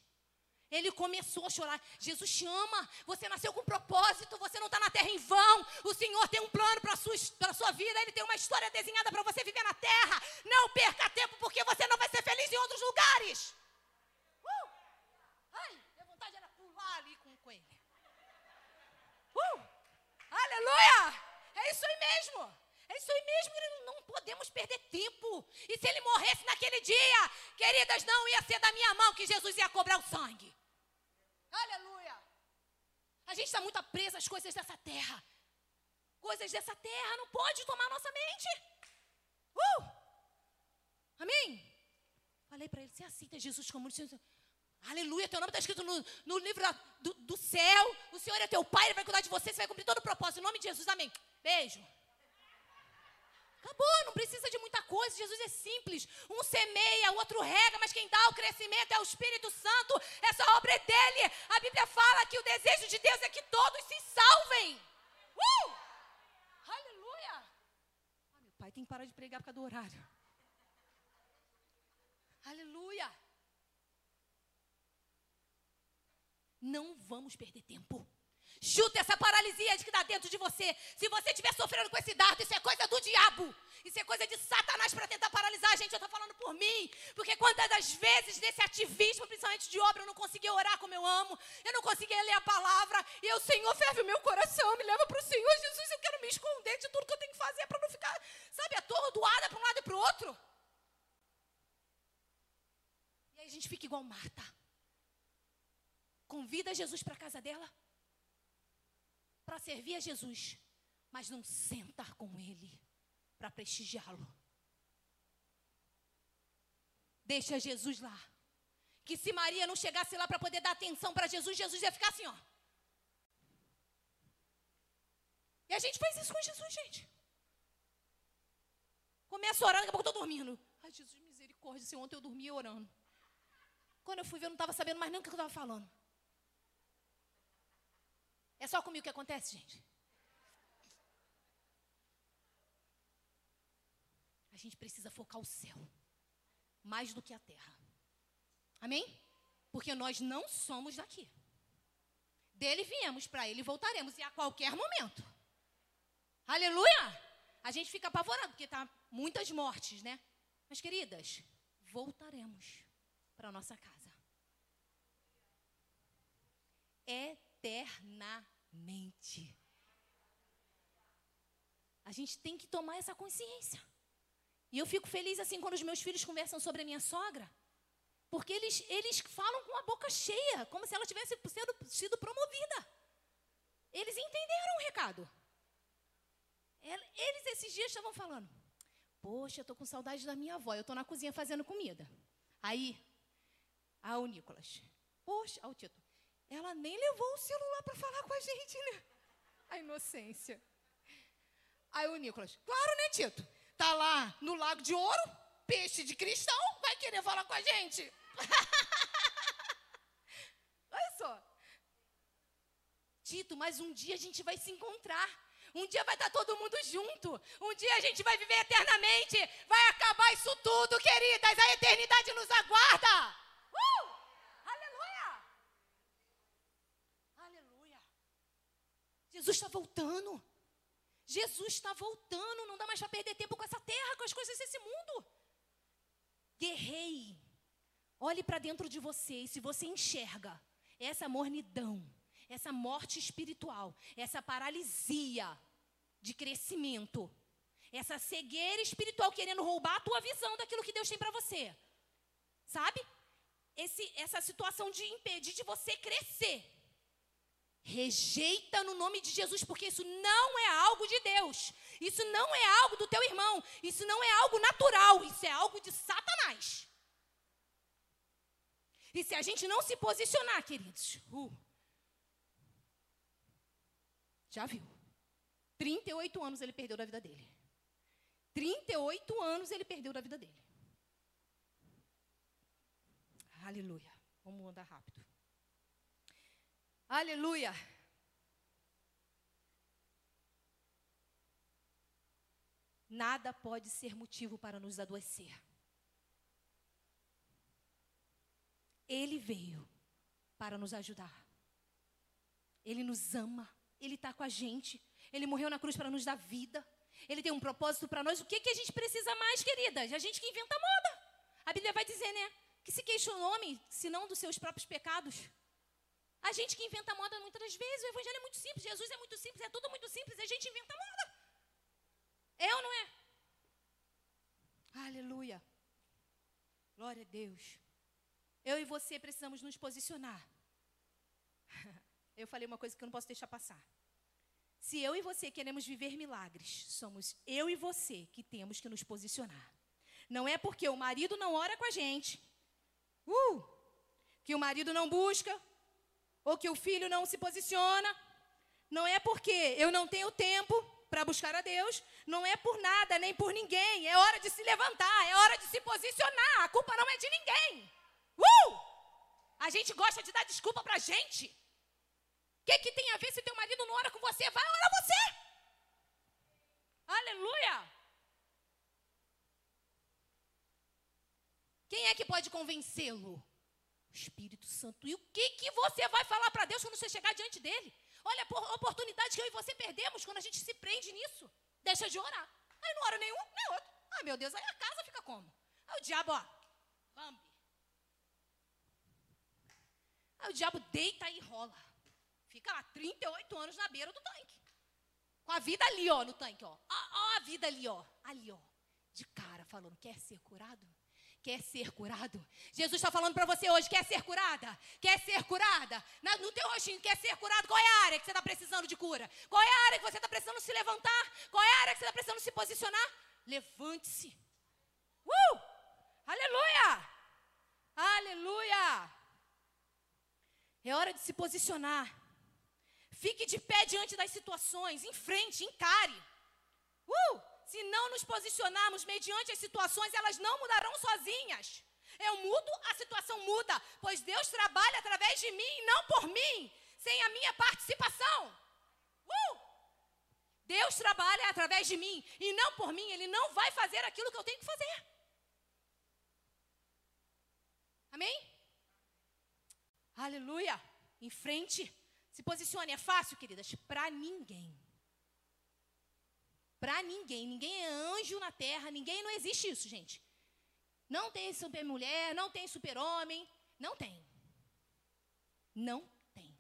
Ele começou a chorar. Jesus te ama. Você nasceu com propósito. Você não está na terra em vão. O Senhor tem um plano para a sua, sua vida. Ele tem uma história desenhada para você viver na terra. Não perca tempo, porque você não vai ser feliz em outros lugares. com ele. Uh! Aleluia! É isso aí mesmo. É isso aí mesmo, não podemos perder tempo. E se ele morresse naquele dia, queridas, não ia ser da minha mão que Jesus ia cobrar o sangue. Aleluia! A gente está muito presa às coisas dessa terra. Coisas dessa terra não pode tomar nossa mente. Uh! Amém? Falei para ele, você aceita Jesus como Senhor? Aleluia, teu nome está escrito no, no livro do, do, céu. O Senhor é teu Pai, Ele vai cuidar de você, você vai cumprir todo o propósito. Em nome de Jesus, amém. Beijo. Acabou, não precisa de muita coisa. Jesus é simples. Um semeia, o outro rega, mas quem dá o crescimento é o Espírito Santo. Essa obra é dele. A Bíblia fala que o desejo de Deus é que todos se salvem. Uh! Aleluia. Ah, meu pai tem que parar de pregar por causa do horário. Aleluia. Não vamos perder tempo. Chuta essa paralisia que está dentro de você. Se você estiver sofrendo com esse dardo, isso é coisa do diabo. Isso é coisa de Satanás para tentar paralisar a gente. Eu estou falando por mim. Porque quantas das vezes desse ativismo, principalmente de obra, eu não conseguia orar como eu amo. Eu não conseguia ler a palavra. E o Senhor ferve o meu coração. Me leva para o Senhor. Jesus, eu quero me esconder de tudo que eu tenho que fazer para não ficar, sabe, atordoada para um lado e para o outro. E aí a gente fica igual Marta convida Jesus para a casa dela para servir a Jesus, mas não sentar com ele para prestigiá-lo. Deixa Jesus lá. Que se Maria não chegasse lá para poder dar atenção para Jesus, Jesus ia ficar assim, ó. E a gente faz isso com Jesus, gente. Começa orando, daqui a pouco eu estou dormindo. Ai, Jesus, misericórdia, se ontem eu dormia orando. Quando eu fui ver, eu não estava sabendo mais nem o que eu estava falando. É só comigo que acontece, gente. A gente precisa focar o céu mais do que a terra. Amém? Porque nós não somos daqui. Dele viemos, para ele voltaremos, e a qualquer momento. Aleluia! A gente fica apavorado, porque tá muitas mortes, né? Mas, queridas, voltaremos para nossa casa. Eternamente mente. A gente tem que tomar essa consciência. E eu fico feliz assim quando os meus filhos conversam sobre a minha sogra, porque eles, eles falam com a boca cheia, como se ela tivesse sendo, sido promovida. Eles entenderam o recado. Eles esses dias estavam falando: Poxa, eu estou com saudade da minha avó, eu estou na cozinha fazendo comida. Aí, ah, o Nicolas, poxa, ah, o Tito, ela nem levou o celular para falar com a gente, né? A inocência. Aí o Nicolas, claro, né, Tito? Tá lá no Lago de Ouro, peixe de cristal, vai querer falar com a gente. Olha só. Tito, mas um dia a gente vai se encontrar. Um dia vai estar todo mundo junto. Um dia a gente vai viver eternamente. Vai acabar isso tudo, queridas. A eternidade nos aguarda. Jesus está voltando. Jesus está voltando. Não dá mais para perder tempo com essa terra, com as coisas desse mundo. Guerreie. Olhe para dentro de você e se você enxerga essa mornidão, essa morte espiritual, essa paralisia de crescimento, essa cegueira espiritual querendo roubar a tua visão daquilo que Deus tem para você. Sabe? esse, essa situação de impedir de você crescer. Rejeita no nome de Jesus, porque isso não é algo de Deus. Isso não é algo do teu irmão. Isso não é algo natural. Isso é algo de Satanás. E se a gente não se posicionar, queridos, uh, já viu. 38 anos ele perdeu da vida dele. 38 anos ele perdeu da vida dele. Aleluia. Vamos andar rápido. Aleluia. Nada pode ser motivo para nos adoecer. Ele veio para nos ajudar. Ele nos ama. Ele está com a gente. Ele morreu na cruz para nos dar vida. Ele tem um propósito para nós. O que, que a gente precisa mais, queridas? A gente que inventa moda. A Bíblia vai dizer, né? Que se queixa o homem, senão dos seus próprios pecados. A gente que inventa moda muitas vezes, o evangelho é muito simples, Jesus é muito simples, é tudo muito simples, a gente inventa moda. É ou não é? Aleluia. Glória a Deus. Eu e você precisamos nos posicionar. Eu falei uma coisa que eu não posso deixar passar. Se eu e você queremos viver milagres, somos eu e você que temos que nos posicionar. Não é porque o marido não ora com a gente, uh, que o marido não busca, ou que o filho não se posiciona. Não é porque eu não tenho tempo para buscar a Deus, não é por nada, nem por ninguém. É hora de se levantar, é hora de se posicionar. A culpa não é de ninguém. Uh! A gente gosta de dar desculpa para a gente. O que, que tem a ver se teu marido não ora com você? Vai orar você. Aleluia. Quem é que pode convencê-lo? Espírito Santo. E o que, que você vai falar para Deus quando você chegar diante dele? Olha a oportunidade que eu e você perdemos quando a gente se prende nisso. Deixa de orar. Aí não ora nenhum, nem outro. Ai, meu Deus, aí a casa fica como? Aí o diabo, ó, lambe. Aí o diabo deita e rola. Fica lá 38 anos na beira do tanque. Com a vida ali, ó, no tanque, ó. Ó, ó a vida ali, ó. Ali, ó. De cara, falando, quer ser curado? Quer ser curado? Jesus está falando para você hoje, quer ser curada? Quer ser curada? Na, no teu rostinho, quer ser curado? Qual é a área que você está precisando de cura? Qual é a área que você está precisando se levantar? Qual é a área que você está precisando se posicionar? Levante-se. Uh! Aleluia! Aleluia! É hora de se posicionar. Fique de pé diante das situações, em frente, encare. Uh! Se não nos posicionarmos mediante as situações, elas não mudarão sozinhas. Eu mudo, a situação muda, pois Deus trabalha através de mim e não por mim, sem a minha participação. Uh! Deus trabalha através de mim e não por mim, Ele não vai fazer aquilo que eu tenho que fazer. Amém? Aleluia! Em frente. Se posicione, é fácil, queridas? Para ninguém. Para ninguém. Ninguém é anjo na terra, ninguém, não existe isso, gente. Não tem super mulher, não tem super homem, não tem. Não tem.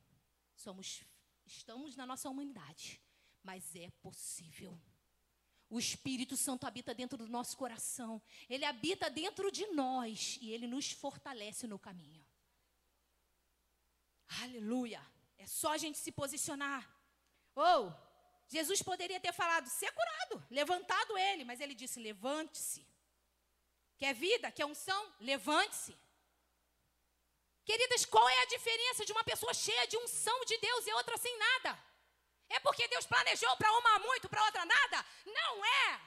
Somos, estamos na nossa humanidade, mas é possível. O Espírito Santo habita dentro do nosso coração. Ele habita dentro de nós e ele nos fortalece no caminho. Aleluia. É só a gente se posicionar. Ou, oh, Jesus poderia ter falado, ser curado, levantado ele, mas ele disse: levante-se. Quer vida? Quer unção? Levante-se. Queridas, qual é a diferença de uma pessoa cheia de unção de Deus e outra sem nada? É porque Deus planejou para uma muito, para outra nada? Não é.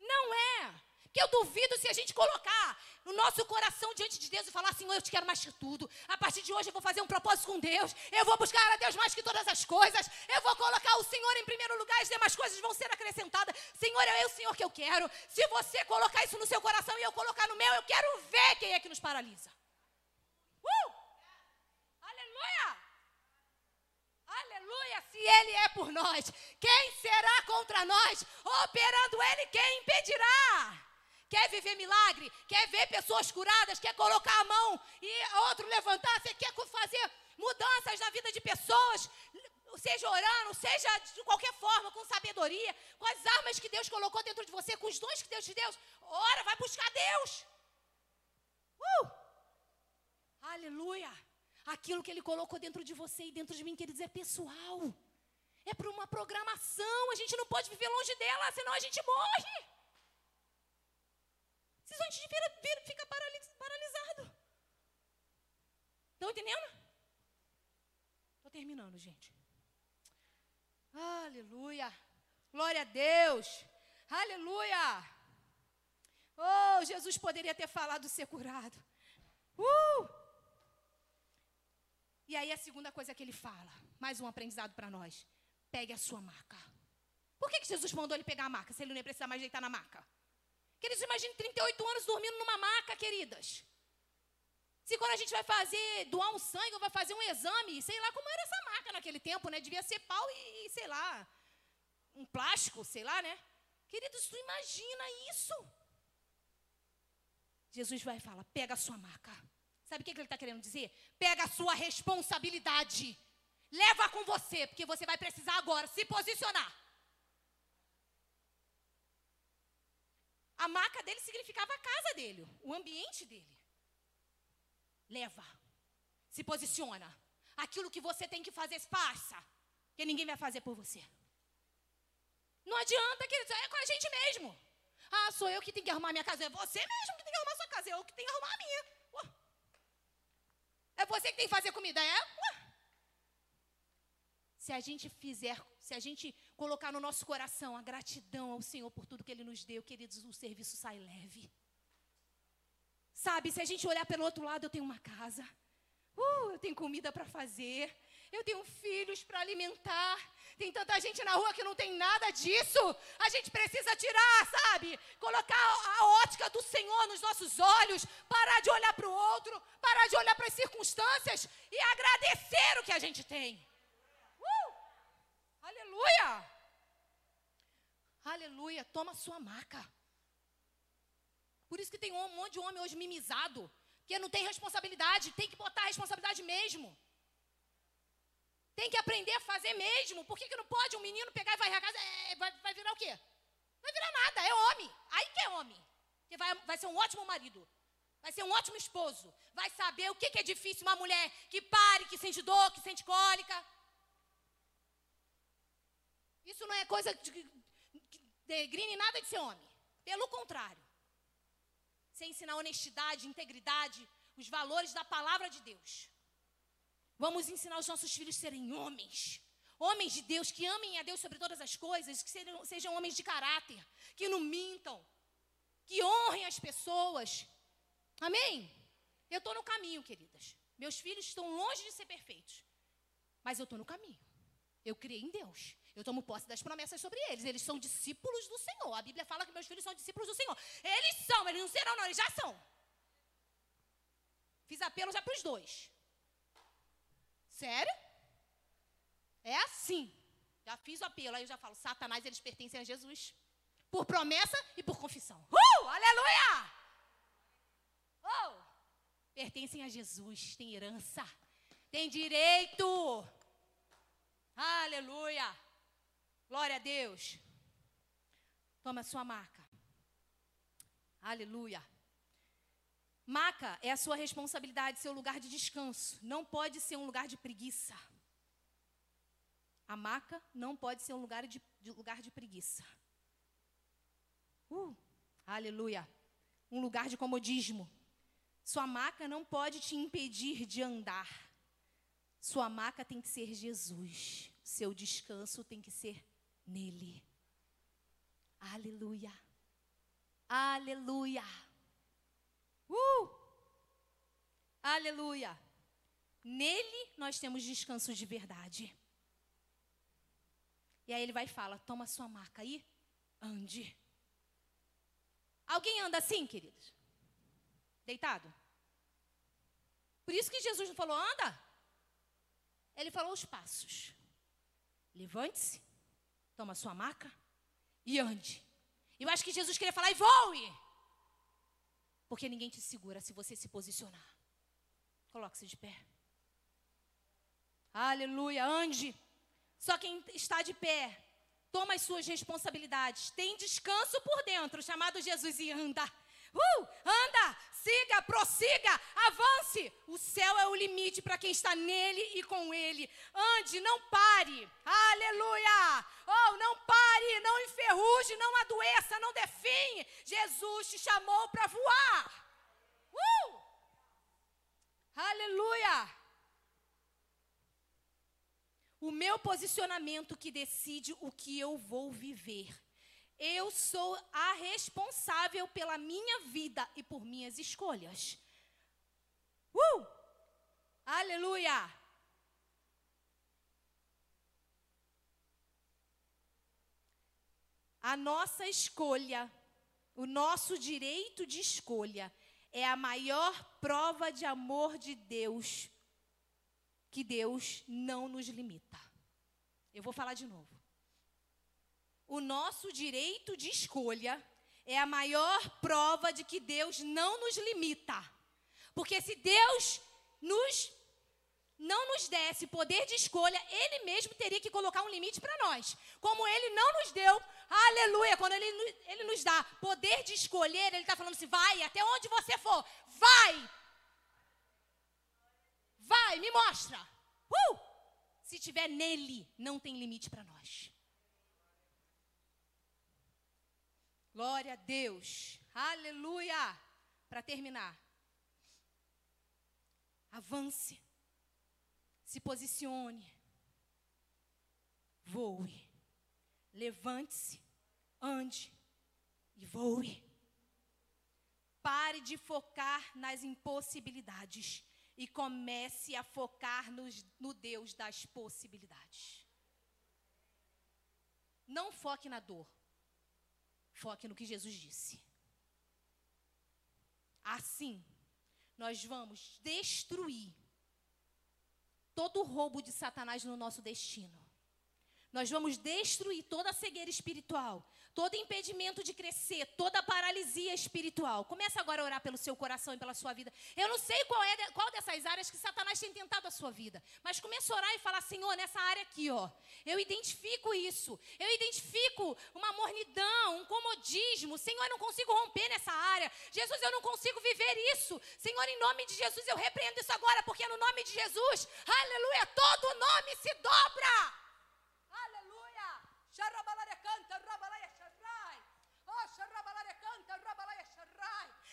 Não é. Que eu duvido se a gente colocar o nosso coração diante de Deus e falar: Senhor, eu te quero mais que tudo. A partir de hoje eu vou fazer um propósito com Deus. Eu vou buscar a Deus mais que todas as coisas. Eu vou colocar o Senhor em primeiro lugar e as demais coisas vão ser acrescentadas. Senhor, é o Senhor que eu quero. Se você colocar isso no seu coração e eu colocar no meu, eu quero ver quem é que nos paralisa. Uh! Aleluia! Aleluia! Se Ele é por nós, quem será contra nós? Operando Ele, quem impedirá? Quer viver milagre, quer ver pessoas curadas, quer colocar a mão e outro levantar, você quer fazer mudanças na vida de pessoas, seja orando, seja de qualquer forma, com sabedoria, com as armas que Deus colocou dentro de você, com os dons que Deus te deu, ora, vai buscar Deus. Uh! Aleluia. Aquilo que Ele colocou dentro de você e dentro de mim, queridos, é pessoal. É para uma programação. A gente não pode viver longe dela, senão a gente morre. Senão a gente vira, vira, fica paralisado. Estão entendendo? Estou terminando, gente. Aleluia. Glória a Deus. Aleluia. Oh, Jesus poderia ter falado ser curado. Uh! E aí a segunda coisa que ele fala, mais um aprendizado para nós. Pegue a sua maca. Por que, que Jesus mandou ele pegar a maca, se ele não ia precisar mais deitar na maca? Queridos, imagine 38 anos dormindo numa maca, queridas. Se quando a gente vai fazer, doar um sangue ou vai fazer um exame, sei lá como era essa maca naquele tempo, né? Devia ser pau e, sei lá, um plástico, sei lá, né? Queridos, tu imagina isso. Jesus vai e fala: pega a sua maca. Sabe o que ele está querendo dizer? Pega a sua responsabilidade. Leva com você, porque você vai precisar agora se posicionar. A maca dele significava a casa dele, o ambiente dele. Leva. Se posiciona. Aquilo que você tem que fazer, passa. Que ninguém vai fazer por você. Não adianta, que é com a gente mesmo. Ah, sou eu que tenho que arrumar minha casa. É você mesmo que tem que arrumar sua casa. É eu que tenho que arrumar a minha. Ué. É você que tem que fazer comida. É? Ué. Se a gente fizer, se a gente colocar no nosso coração a gratidão ao Senhor por tudo que Ele nos deu, queridos, o serviço sai leve. Sabe, se a gente olhar pelo outro lado, eu tenho uma casa. Uh, eu tenho comida para fazer. Eu tenho filhos para alimentar. Tem tanta gente na rua que não tem nada disso. A gente precisa tirar, sabe? Colocar a ótica do Senhor nos nossos olhos. Parar de olhar para o outro. Parar de olhar para as circunstâncias. E agradecer o que a gente tem. Uh! Aleluia! Aleluia! Toma sua maca. Por isso que tem um monte de homem hoje mimizado. Que não tem responsabilidade. Tem que botar a responsabilidade mesmo. Tem que aprender a fazer mesmo. Por que, que não pode um menino pegar e varrer a casa? É, vai, vai virar o quê? Vai virar nada, é homem. Aí que é homem. Que vai, vai ser um ótimo marido. Vai ser um ótimo esposo. Vai saber o que, que é difícil uma mulher que pare, que sente dor, que sente cólica. Isso não é coisa de degrine nada de ser homem. Pelo contrário. Você ensinar honestidade, integridade, os valores da palavra de Deus. Vamos ensinar os nossos filhos a serem homens. Homens de Deus, que amem a Deus sobre todas as coisas, que sejam, sejam homens de caráter, que não mintam, que honrem as pessoas. Amém? Eu estou no caminho, queridas. Meus filhos estão longe de ser perfeitos. Mas eu estou no caminho. Eu criei em Deus. Eu tomo posse das promessas sobre eles. Eles são discípulos do Senhor. A Bíblia fala que meus filhos são discípulos do Senhor. Eles são, eles não serão, não, eles já são. Fiz apelo já para os dois. Sério? É assim. Já fiz o apelo, aí eu já falo, Satanás, eles pertencem a Jesus. Por promessa e por confissão. Uh! Aleluia! Oh! Pertencem a Jesus, tem herança, tem direito. Aleluia! Glória a Deus. Toma a sua marca. Aleluia. Maca é a sua responsabilidade, seu lugar de descanso. Não pode ser um lugar de preguiça. A maca não pode ser um lugar de, de lugar de preguiça. Uh, aleluia. Um lugar de comodismo. Sua maca não pode te impedir de andar. Sua maca tem que ser Jesus. Seu descanso tem que ser nele. Aleluia. Aleluia. Uh! Aleluia! Nele nós temos descanso de verdade. E aí ele vai e fala: toma sua marca aí, ande. Alguém anda assim, queridos? Deitado? Por isso que Jesus não falou, anda. Ele falou os passos. Levante-se, toma sua maca e ande. Eu acho que Jesus queria falar e voe. Porque ninguém te segura se você se posicionar. Coloque-se de pé. Aleluia, ande. Só quem está de pé, toma as suas responsabilidades. Tem descanso por dentro, chamado Jesus, e anda. Uh, anda, siga, prossiga, avance. O céu é o limite para quem está nele e com ele. Ande, não pare. Aleluia! Oh, não pare, não enferruje, não adoeça, não definhe. Jesus te chamou para voar. Uh! Aleluia! O meu posicionamento que decide o que eu vou viver. Eu sou a responsável pela minha vida e por minhas escolhas. Uh! Aleluia! A nossa escolha, o nosso direito de escolha, é a maior prova de amor de Deus, que Deus não nos limita. Eu vou falar de novo o nosso direito de escolha é a maior prova de que Deus não nos limita. Porque se Deus nos não nos desse poder de escolha, ele mesmo teria que colocar um limite para nós. Como ele não nos deu, aleluia, quando ele, ele nos dá poder de escolher, ele está falando assim: vai, até onde você for, vai. Vai, me mostra. Uh! Se tiver nele, não tem limite para nós. Glória a Deus. Aleluia. Para terminar. Avance. Se posicione. Voe. Levante-se. Ande. E voe. Pare de focar nas impossibilidades e comece a focar nos, no Deus das possibilidades. Não foque na dor. Foque no que Jesus disse. Assim, nós vamos destruir todo o roubo de Satanás no nosso destino. Nós vamos destruir toda a cegueira espiritual, todo impedimento de crescer, toda paralisia espiritual. Começa agora a orar pelo seu coração e pela sua vida. Eu não sei qual é qual dessas áreas que Satanás tem tentado a sua vida, mas começa a orar e falar: Senhor, nessa área aqui, ó, eu identifico isso. Eu identifico uma mornidão, um comodismo. Senhor, eu não consigo romper nessa área. Jesus, eu não consigo viver isso. Senhor, em nome de Jesus, eu repreendo isso agora, porque no nome de Jesus, aleluia, todo nome se dobra.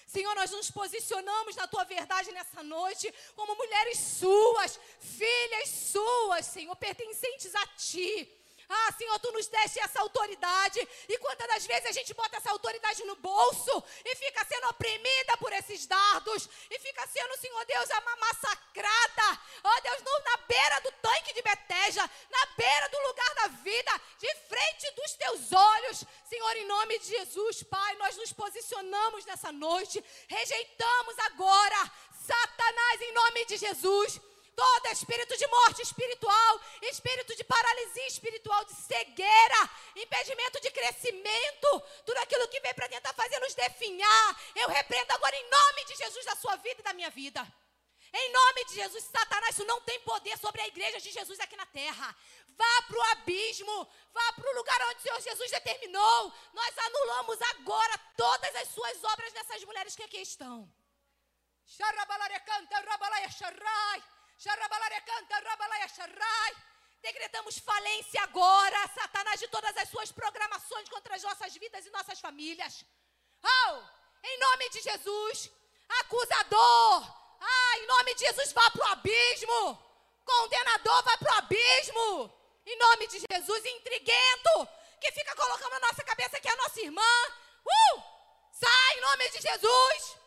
Senhor, nós nos posicionamos na tua verdade nessa noite como mulheres suas, filhas suas, Senhor, pertencentes a ti. Ah, Senhor, tu nos deste essa autoridade. E quantas das vezes a gente bota essa autoridade no bolso e fica sendo oprimida por esses dardos, e fica sendo, Senhor Deus, massacrada. Oh, Deus, no, na beira do tanque de Beteja, na beira do lugar da vida, de frente dos teus olhos. Senhor, em nome de Jesus, Pai, nós nos posicionamos nessa noite, rejeitamos agora Satanás em nome de Jesus todo espírito de morte espiritual, espírito de paralisia espiritual, de cegueira, impedimento de crescimento, tudo aquilo que vem para tentar fazer nos definhar, eu repreendo agora em nome de Jesus da sua vida e da minha vida. Em nome de Jesus, Satanás, isso não tem poder sobre a igreja de Jesus aqui na terra. Vá para o abismo, vá para o lugar onde o Senhor Jesus determinou. Nós anulamos agora todas as suas obras nessas mulheres que aqui estão. Decretamos falência agora, Satanás, de todas as suas programações contra as nossas vidas e nossas famílias. Oh, em nome de Jesus, acusador, ah, em nome de Jesus, vá para o abismo. Condenador, vai para o abismo. Em nome de Jesus, intriguento, que fica colocando na nossa cabeça que é a nossa irmã. Uh, sai em nome de Jesus.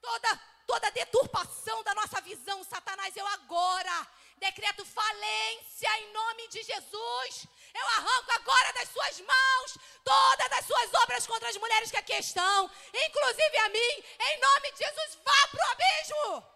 Toda, toda deturpação da nossa visão, Satanás, eu agora decreto falência em nome de Jesus. Eu arranco agora das suas mãos todas as suas obras contra as mulheres que aqui estão, inclusive a mim, em nome de Jesus, vá para o abismo.